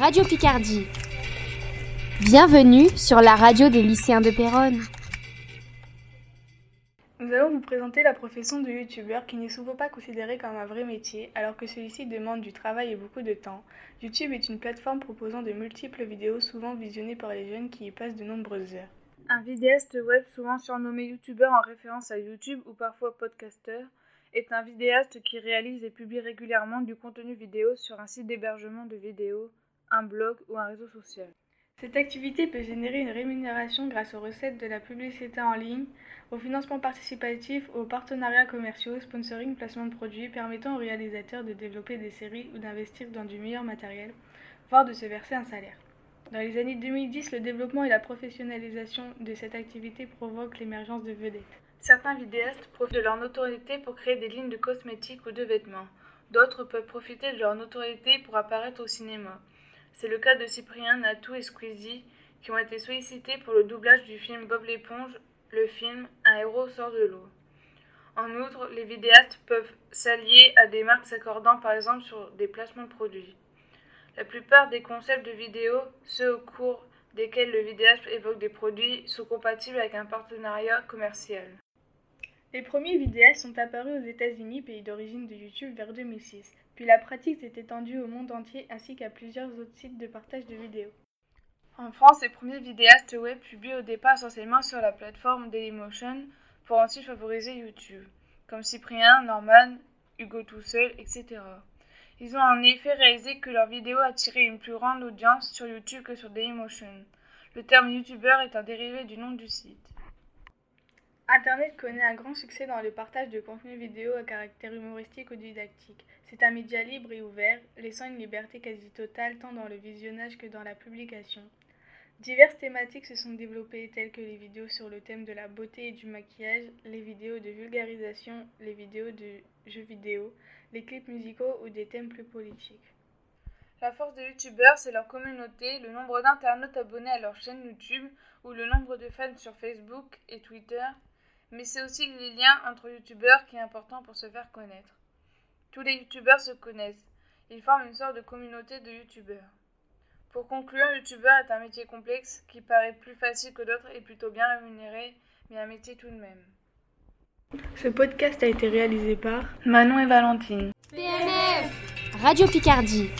Radio Picardie. Bienvenue sur la radio des lycéens de Péronne. Nous allons vous présenter la profession de youtubeur qui n'est souvent pas considérée comme un vrai métier alors que celui-ci demande du travail et beaucoup de temps. YouTube est une plateforme proposant de multiples vidéos souvent visionnées par les jeunes qui y passent de nombreuses heures. Un vidéaste web souvent surnommé youtubeur en référence à YouTube ou parfois podcasteur est un vidéaste qui réalise et publie régulièrement du contenu vidéo sur un site d'hébergement de vidéos, un blog ou un réseau social. Cette activité peut générer une rémunération grâce aux recettes de la publicité en ligne, au financement participatif, aux partenariats commerciaux, sponsoring, placement de produits permettant aux réalisateurs de développer des séries ou d'investir dans du meilleur matériel, voire de se verser un salaire. Dans les années 2010, le développement et la professionnalisation de cette activité provoquent l'émergence de vedettes. Certains vidéastes profitent de leur notoriété pour créer des lignes de cosmétiques ou de vêtements. D'autres peuvent profiter de leur notoriété pour apparaître au cinéma. C'est le cas de Cyprien, Natou et Squeezie qui ont été sollicités pour le doublage du film Bob l'éponge, le film Un héros sort de l'eau. En outre, les vidéastes peuvent s'allier à des marques s'accordant par exemple sur des placements de produits. La plupart des concepts de vidéos, ceux au cours desquels le vidéaste évoque des produits, sont compatibles avec un partenariat commercial. Les premiers vidéastes sont apparus aux États-Unis, pays d'origine de YouTube, vers 2006. Puis la pratique s'est étendue au monde entier ainsi qu'à plusieurs autres sites de partage de vidéos. En France, les premiers vidéastes web publient au départ essentiellement sur la plateforme Dailymotion pour ensuite favoriser YouTube, comme Cyprien, Norman, Hugo Toussel, etc. Ils ont en effet réalisé que leurs vidéos attiraient une plus grande audience sur YouTube que sur Dailymotion. Le terme YouTuber est un dérivé du nom du site. Internet connaît un grand succès dans le partage de contenus vidéo à caractère humoristique ou didactique. C'est un média libre et ouvert, laissant une liberté quasi totale tant dans le visionnage que dans la publication. Diverses thématiques se sont développées telles que les vidéos sur le thème de la beauté et du maquillage, les vidéos de vulgarisation, les vidéos de jeux vidéo, les clips musicaux ou des thèmes plus politiques. La force des youtubeurs, c'est leur communauté, le nombre d'internautes abonnés à leur chaîne YouTube ou le nombre de fans sur Facebook et Twitter mais c'est aussi le lien entre youtubeurs qui est important pour se faire connaître. Tous les youtubeurs se connaissent, ils forment une sorte de communauté de youtubeurs. Pour conclure, youtubeur est un métier complexe qui paraît plus facile que d'autres et plutôt bien rémunéré, mais un métier tout de même. Ce podcast a été réalisé par Manon et Valentine. PNF Radio Picardie